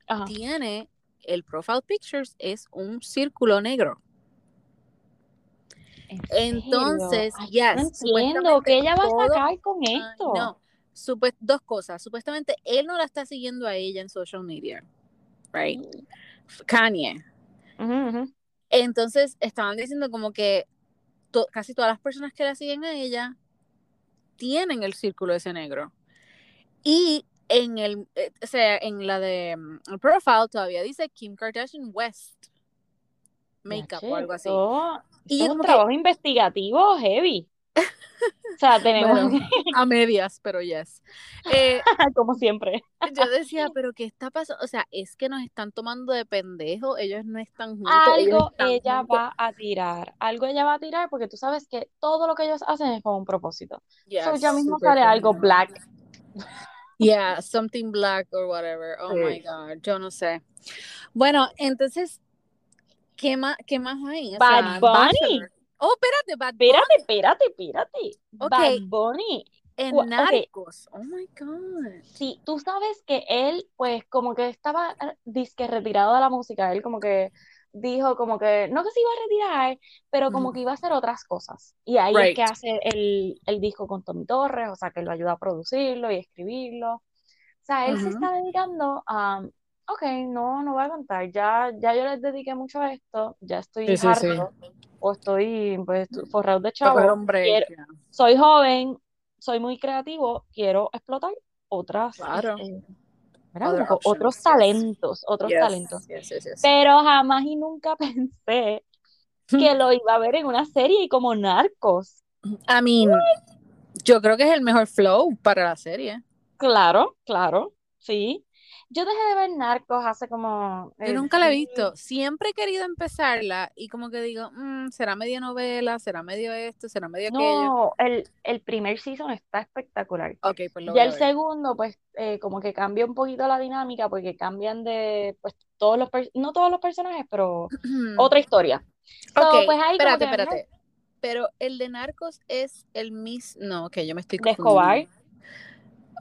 Ajá. tiene el profile pictures es un círculo negro. Entonces, yes, no entiendo, ¿qué ella va a todo- sacar con Ah, esto? no, supe- dos cosas. Supuestamente él no la está siguiendo a ella en social media, right? Kanye. Ujú, ujú. Entonces estaban diciendo como que to- casi todas las personas que la siguen a ella tienen el círculo ese negro. Y en el, eh, o sea, en la de mm, el profile todavía dice Kim Kardashian West Makeup o algo así. esto- Y es un que- trabajo investigativo heavy. O sea, tenemos Bueno, [laughs] a medias, pero yes. Eh, [laughs] como siempre. yo decía, pero ¿qué está pasando? O sea, es que nos están tomando de pendejos, ellos no están juntos. Algo están ella juntos. va a tirar, algo ella va a tirar porque tú sabes que todo lo que ellos hacen es con un propósito. Yes, So, ya mismo sale algo cañón. black. Yeah, something black or whatever. Oh Sí. my God, yo no sé. Bueno, entonces, ¿qué más, qué más hay? O Bad sea, Bunny. Bachelor. Oh, espérate, Bad Bunny Espérate, espérate, espérate. Ok. Bad Bunny. en. Narcos. Oh my God. Sí, tú sabes que él, pues, como que estaba eh, disque retirado de la música. Él como que dijo como que, no que se iba a retirar, pero como Ujú. que iba a hacer otras cosas. Y ahí Right. es que hace el, el disco con Tommy Torres, o sea, que lo ayuda a producirlo y escribirlo. O sea, él se está dedicando a, ok, no, no voy a cantar, ya, ya yo les dediqué mucho a esto, ya estoy Sí, sí, sí. harto, o estoy, pues, forrado de chavo, quiero- soy joven, soy muy creativo, quiero explotar otras, Claro. este, otros talentos, otros Yes, talentos. yes, yes, yes. Pero jamás y nunca [laughs] pensé que [laughs] lo iba a ver en una serie y como Narcos. I mean, yo creo que es el mejor flow para la serie. Claro, claro, sí. Yo dejé de ver Narcos hace como... Yo eh, nunca la he visto. Siempre he querido empezarla y como que digo, "Mm, será medio novela, será medio esto, será medio aquello. No, el, el primer season está espectacular. Ok, pues lo voy a el ver. segundo, pues, eh, como que cambia un poquito la dinámica porque cambian de, pues, todos los, per- no todos los personajes, pero [clears throat] otra historia. So, Ok, pues ahí espérate, que, espérate. Pero el de Narcos es el mis... No, ok, yo me estoy De Escobar. confundiendo.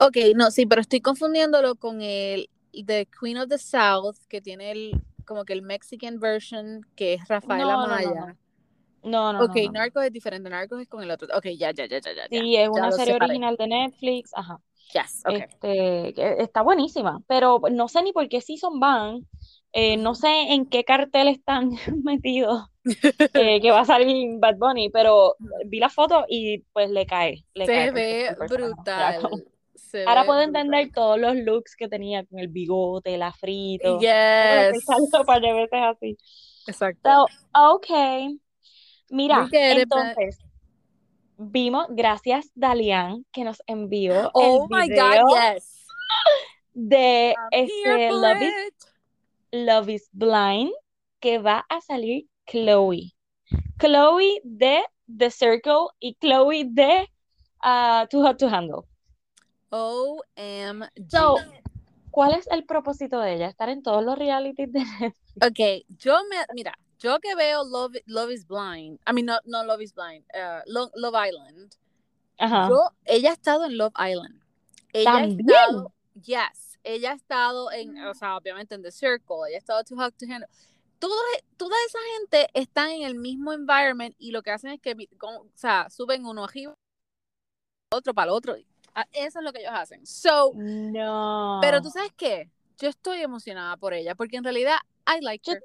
Ok, no, sí, pero estoy confundiéndolo con el The Queen of the South, que tiene el como que el Mexican version, que es Rafael No, no, no, Amaya. No, no, ok, no, no. Narcos es diferente, Narcos es con el otro. Ok, ya, ya, ya, ya, ya. Sí, ya, es una serie separé. original de Netflix, ajá. Yes, ok. Este, está buenísima, pero no sé ni por qué season van, eh, no sé en qué cartel están [laughs] metidos [laughs] eh, que va a salir Bad Bunny, pero vi la foto y pues le cae, le Se ve brutal. Se ahora puedo brutal. entender todos los looks que tenía con el bigote, el afrito, Yes. para que veces así. Exacto. So, ok. Mira, entonces, vimos, gracias Dalian, que nos envió Oh el my video God, yes. de I'm este Love is. Love is Blind, que va a salir Chloe. Chloe de The Circle y Chloe de ah, Too Hot to Handle. OMG. So, ¿cuál es el propósito de ella? Estar en todos los realities de Netflix. Ok, yo me, mira, yo que veo Love, Love is Blind, I mean, no, no Love is Blind, uh, Lo- Love Island, Ajá. yo, ella ha estado en Love Island. Ella ¿También? ha estado, yes, ella ha estado en, o sea, obviamente en The Circle, ella ha estado Too Hot to Handle. Toda, toda esa gente está en el mismo environment y lo que hacen es que, o sea, suben uno arriba, otro para el otro. Ah, Eso es lo que ellos hacen. So, No. pero tú sabes qué, yo estoy emocionada por ella porque en realidad I like her.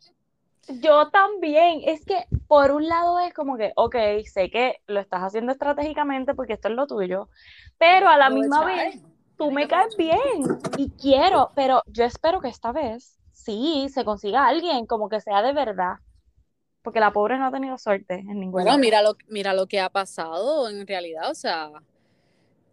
Yo también, es que por un lado es como que, ok, sé que lo estás haciendo estratégicamente porque esto es lo tuyo, pero a la misma vez tú me caes bien y quiero, pero yo espero que esta vez sí se consiga alguien como que sea de verdad, porque la pobre no ha tenido suerte en ningún Bueno, mira lo, mira lo que ha pasado en realidad, o sea,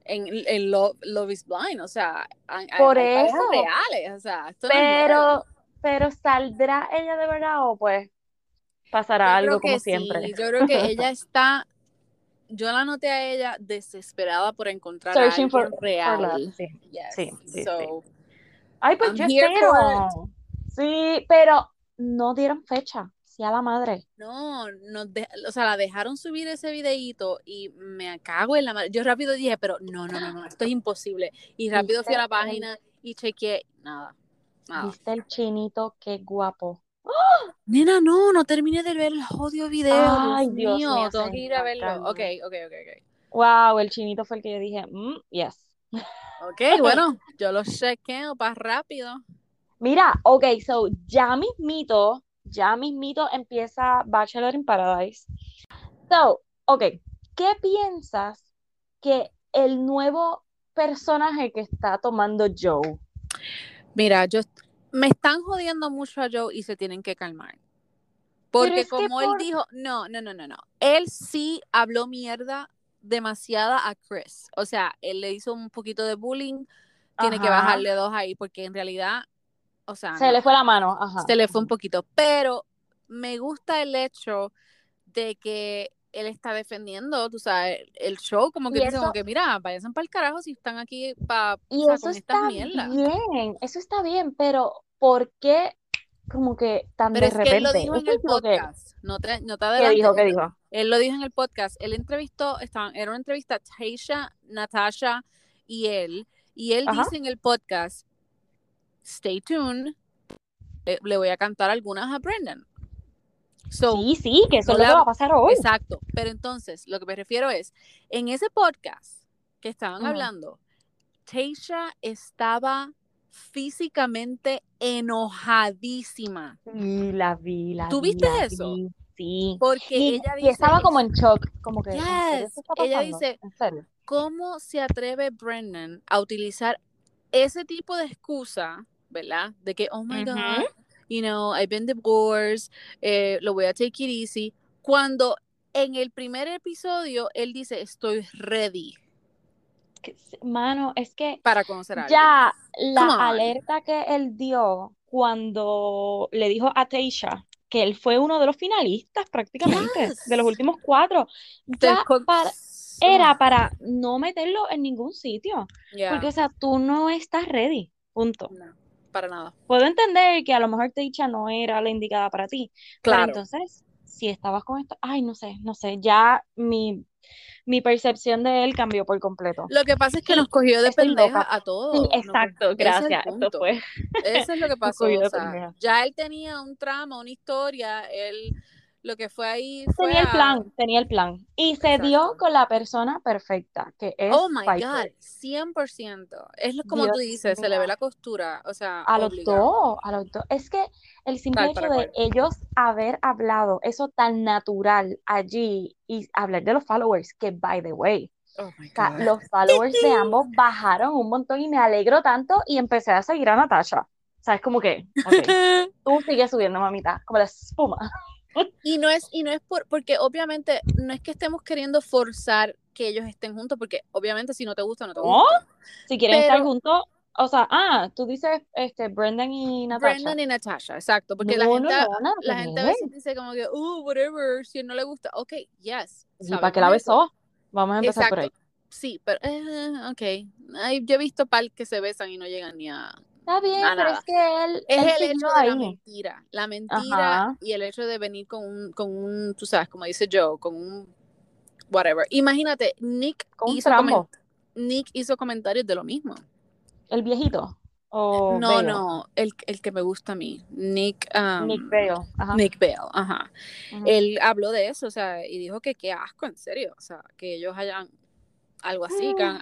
en, en Love, Love is Blind, o sea, hay, Por hay eso. reales, o sea, esto no es nuevo. Pero, pero ¿saldrá ella de verdad o pues pasará algo como siempre? yo creo que [laughs] ella está, yo la noté a ella desesperada por encontrar Searching a for, alguien for real. love, sí. Yes. sí, sí, so, Ay, pues I'm yo espero. Sí, pero no dieron fecha, sí a la madre. No, nos de- o sea, la dejaron subir ese videíto y me cago en la madre. Yo rápido dije, pero no, no, no, no, esto es imposible. Y rápido fui a la ¿Viste el- página y chequeé, nada, nada. ¿Viste el chinito? Qué guapo. Nena, no, no terminé de ver el jodido video. Ay, Dios, Dios mío, mío, tengo que ir a verlo. Ok, ok, ok, ok. Wow, el chinito fue el que yo dije, mm, yes. Ok, [laughs] bueno, yo lo chequeo para rápido. Mira, ok, so ya mismito, ya mismito empieza Bachelor in Paradise. So, ok, ¿qué piensas que el nuevo personaje que está tomando Joe? Mira, yo me están jodiendo mucho a Joe y se tienen que calmar. Porque como él por- dijo, no, no, no, no, no. Él sí habló mierda demasiada a Chris. O sea, él le hizo un poquito de bullying, tiene que bajarle dos ahí, porque en realidad, o sea, Se no, le fue la mano, ajá. se le fue un poquito. Pero me gusta el hecho de que él está defendiendo, tú sabes, el show, como que dice, eso- como que mira, váyanse para el carajo si están aquí para, Y o sea, eso con estas está mierdas. bien, eso está bien, pero ¿por qué como que tan Pero de es que él lo repente? dijo en el podcast. No te, no te ¿Qué dijo? ¿Qué dijo? Él lo dijo en el podcast. Él entrevistó, estaban, era una entrevista a Taisha, Natasha y él. Y él Ajá. dice en el podcast, stay tuned, le, le voy a cantar algunas a Brendan. So, Sí, sí, que eso no es lo que va a pasar hoy. Exacto. Pero entonces, lo que me refiero es, en ese podcast que estaban hablando, Taisha estaba físicamente enojadísima. Sí, la vi, la ¿Tú vi, la eso? vi, Sí. Porque Y, ella y dice, estaba como en shock, como que, ¿en serio Yes. Ella dice-. ¿cómo se atreve Brendan a utilizar ese tipo de excusa, ¿verdad? De que, oh my Ujú. God, you know, I've been divorced, eh, lo voy a take it easy. Cuando en el primer episodio él dice, estoy ready Mano, es que para conocer a alguien. ya la alerta que él dio cuando le dijo a Teisha que él fue uno de los finalistas prácticamente, de los Yes. últimos cuatro, ya para, era para no meterlo en ningún sitio, Yeah. porque o sea, tú no estás ready, punto. No, para nada. Puedo entender que a lo mejor Teisha no era la indicada para ti, pero Claro. entonces, si estabas con esto, ay, no sé, no sé, ya mi mi percepción de él cambió por completo. Lo que pasa es que nos cogió de pendeja a todos. Sí, exacto, gracias. Esto fue. Eso es lo que [laughs] pasó. O sea, ya él tenía un trama, una historia, él lo que fue ahí fue tenía el plan, tenía el plan y se dio con la persona perfecta, que es Oh my god, 100%. Es como tú dices, se le ve la costura, o sea, a los dos, a los dos. Es que el simple hecho de ellos haber hablado eso tan natural allí y hablar de los followers, que by the way, Oh my God. los followers de ambos bajaron un montón y me alegro tanto y empecé a seguir a Natasha. O sea, es como que, okay, [laughs] tú sigues subiendo, mamita, como la espuma. Y no es, y no es por, porque obviamente no es que estemos queriendo forzar que ellos estén juntos, porque obviamente si no te gusta, no te gusta. Si quieren estar juntos, o sea, ah, tú dices este, Brendan y Natasha. Brendan y Natasha, exacto, porque la gente, la gente a veces dice como que, uh, whatever, si no le gusta, ok, yes. ¿Y para qué la besó? Vamos a empezar por ahí. Sí, pero, eh, ok, yo he visto pal que se besan y no llegan ni a, Está bien, pero es que él. Es el hecho de la mentira. La mentira y el hecho de venir con un, con un, tú sabes, como dice Joe, con un. Whatever. Imagínate, Nick, hizo, Nick hizo comentarios de lo mismo. ¿El viejito? ¿O no, no, el, el, que me gusta a mí. Nick. Um, Nick Bale. Ajá. Nick Bale, ajá. Él habló de eso, o sea, y dijo que qué asco, en serio. O sea, que ellos hayan algo así, que mm.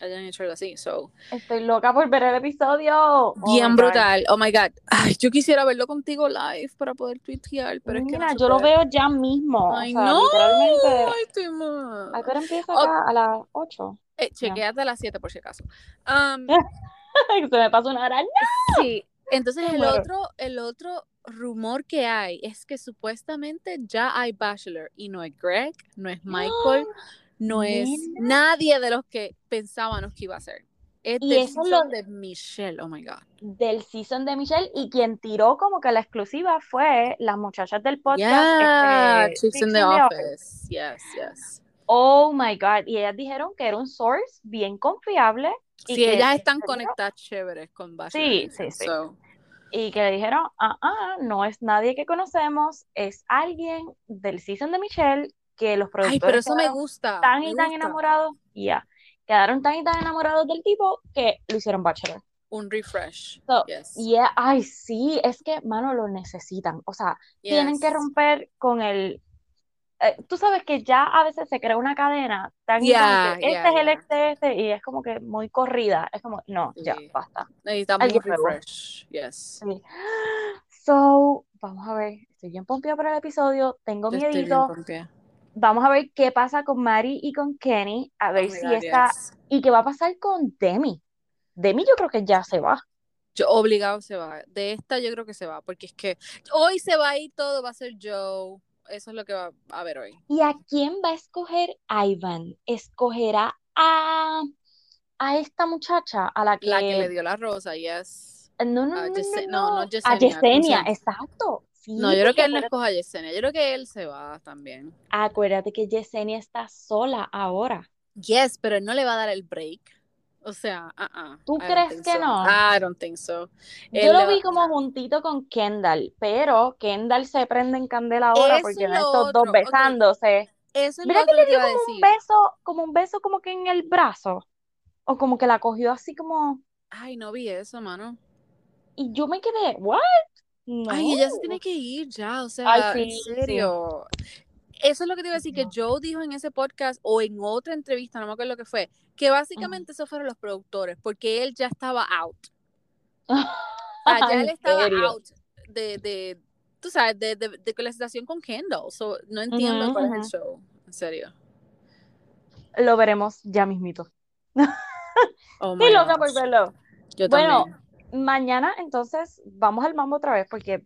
hayan hecho algo así. So. Estoy loca por ver el episodio. Oh Bien brutal. Oh my God. Ay, yo quisiera verlo contigo live para poder tuitear, pero es que Mira, yo lo veo ya mismo. Ay, no. Literalmente. Ay, estoy mal. ¿A qué hora empieza acá? A las 8. Eh, chequeate a las 7 por si acaso. [laughs] Um, Se me pasó una hora. ¡No! Sí. Entonces el otro, el otro rumor que hay es que supuestamente ya hay Bachelor y no es Greg, no es [gasps] Michael, no es nadie de los que pensábamos que iba a ser. Es y del season de Michelle, oh my God. Del season de Michelle, y quien tiró como que la exclusiva fue las muchachas del podcast. Yeah, este, in the office. Yes, yes. Oh my God. Y ellas dijeron que era un source bien confiable. Y sí, ellas están conectadas chéveres con Bachelor. Sí, sí, sí. Y que le dijeron, ah, ah, no es nadie que conocemos, es alguien del season de Michelle que los productores Ay, pero eso me gusta. Tan y tan enamorados, ya. Quedaron tan y tan enamorados del tipo que lo hicieron Bachelor. Un refresh. yes. Yeah, ay, sí, es que, mano, lo necesitan. O sea, tienen que romper con el. Eh, tú sabes que ya a veces se crea una cadena tan yeah, este es el este, este, y es como que muy corrida. Es como, no, ya, basta. Necesitamos un refresh. Yes. [gasps] So, vamos a ver. Estoy bien pompeada para el episodio. Tengo Yo miedito vamos a ver qué pasa con Mari y con Kenny, a ver oh si está, y qué va a pasar con Demi. Demi yo creo que ya se va. Yo obligado se va. De esta yo creo que se va, porque es que hoy se va a ir todo, va a ser Joe. Eso es lo que va a haber hoy. ¿Y a quién va a escoger Ivan? ¿Escogerá a, a esta muchacha, a la que... La que le dio la rosa, yes. No, no, no, no, A Yesenia, exacto no, yo creo que él no escoja a Yesenia, yo creo que él se va también. Acuérdate que Yesenia está sola ahora. Yes, pero él no le va a dar el break. O sea, uh ¿tú crees que no? I don't think so. Yo lo vi como juntito con Kendall, pero Kendall se prende en candela ahora porque no estos dos besándose. Eso es Mira lo que le dio como un beso, como un beso como que en el brazo. O como que la cogió así como. Ay, no vi eso, mano. Y yo me quedé, ¿what? Ay, ella se tiene que ir ya, o sea, en serio. Eso es lo que te iba a decir, que Joe dijo en ese podcast o en otra entrevista, no me acuerdo lo que fue, que básicamente eso fueron los productores, porque él ya estaba out. [laughs] ya él estaba out de, de, tú sabes, de, de, de, la situación con Kendall. So, no entiendo cuál es el show, en serio. Lo veremos ya mismito. [laughs] Oh sí, loca por verlo. Yo bueno, también mañana entonces vamos al mambo otra vez porque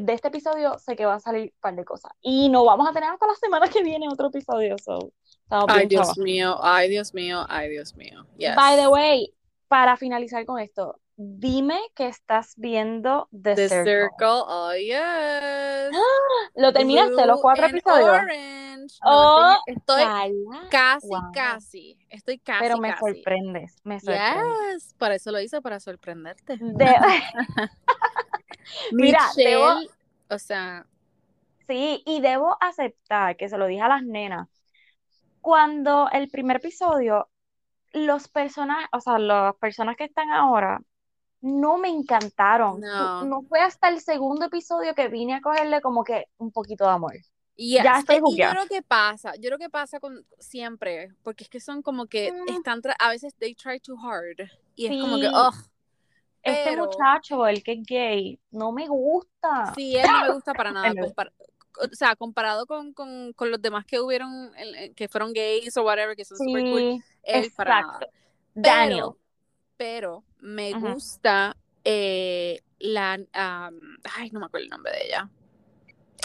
de este episodio sé que va a salir un par de cosas. Y no vamos a tener hasta la semana que viene otro episodio. So, ay, Dios mío, ay, Dios mío, ay, Dios mío. By the way, para finalizar con esto, dime que estás viendo The, the Circle. Oh, yes. [gasps] ¿Lo terminaste los cuatro episodios? oh, estoy, casi, casi. Estoy casi. Pero me casi. sorprendes. Me sorprendes. Yes, para eso lo hice, para sorprenderte. [laughs] [laughs] Mira, debo... o sea. Sí, y debo aceptar que se lo dije a las nenas. cuando el primer episodio, los personajes, o sea, las personas que están ahora, no me encantaron. No. No fue hasta el segundo episodio que vine a cogerle como que un poquito de amor. Yes, Ya estoy y yo creo que pasa, yo creo que pasa con siempre, porque es que son como que Mm. están, a veces they try too hard y es como que, Sí. ugh, Este pero muchacho, el que es gay, no me gusta. sí, él no me gusta para [laughs] nada, compar- o sea, comparado con, con, con los demás que hubieron, que fueron gays o whatever, que son super cool, Sí, él para nada. exacto. Daniel. Pero, pero me gusta eh, la, am, ay, no me acuerdo el nombre de ella.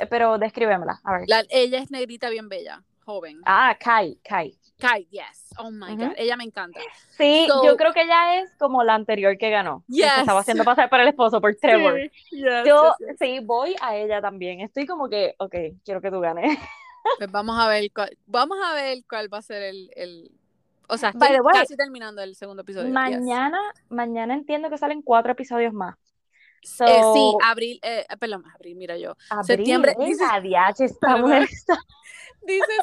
Eh, Pero descríbemela, a ver. La- ella es negrita bien bella, joven. Ah, Kai, Kai. Kai, yes. Oh my. God, ella me encanta. Sí, So- yo creo que ella es como la anterior que ganó. que se Yes. estaba haciendo pasar por el esposo, por Trevor. Sí, yes, Yo yes. sí voy a ella también. Estoy como que, ok, quiero que tú ganes. Pues vamos a ver cuál, vamos a ver cuál va a ser el, el o sea, estoy way, casi terminando el segundo episodio. yes. Mañana, mañana entiendo que salen cuatro episodios más. So, Eh, sí, abril, eh, perdón, abril, mira yo. abril, septiembre, eh, dice- está- [laughs]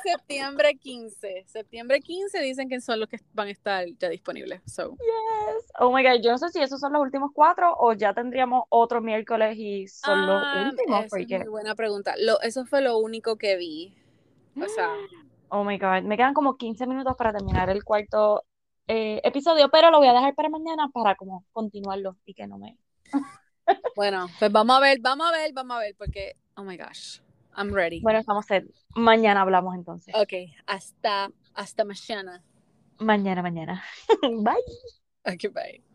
septiembre 15. Septiembre 15 dicen que son los que van a estar ya disponibles. So, Yes. Oh my God, yo no sé si esos son los últimos cuatro o ya tendríamos otro miércoles y son los Ah, últimos. esa es muy buena pregunta. Lo, eso fue lo único que vi. O sea, [gasps] [gasps] oh my God, me quedan como 15 minutos para terminar el cuarto eh, episodio, pero lo voy a dejar para mañana para como continuarlo y que no me... [laughs] bueno, pues vamos a ver, vamos a ver, vamos a ver, porque, oh my gosh, I'm ready. Bueno, estamos set. Mañana hablamos entonces. Ok, hasta, hasta mañana. Mañana, mañana. [laughs] Bye. Ok, bye.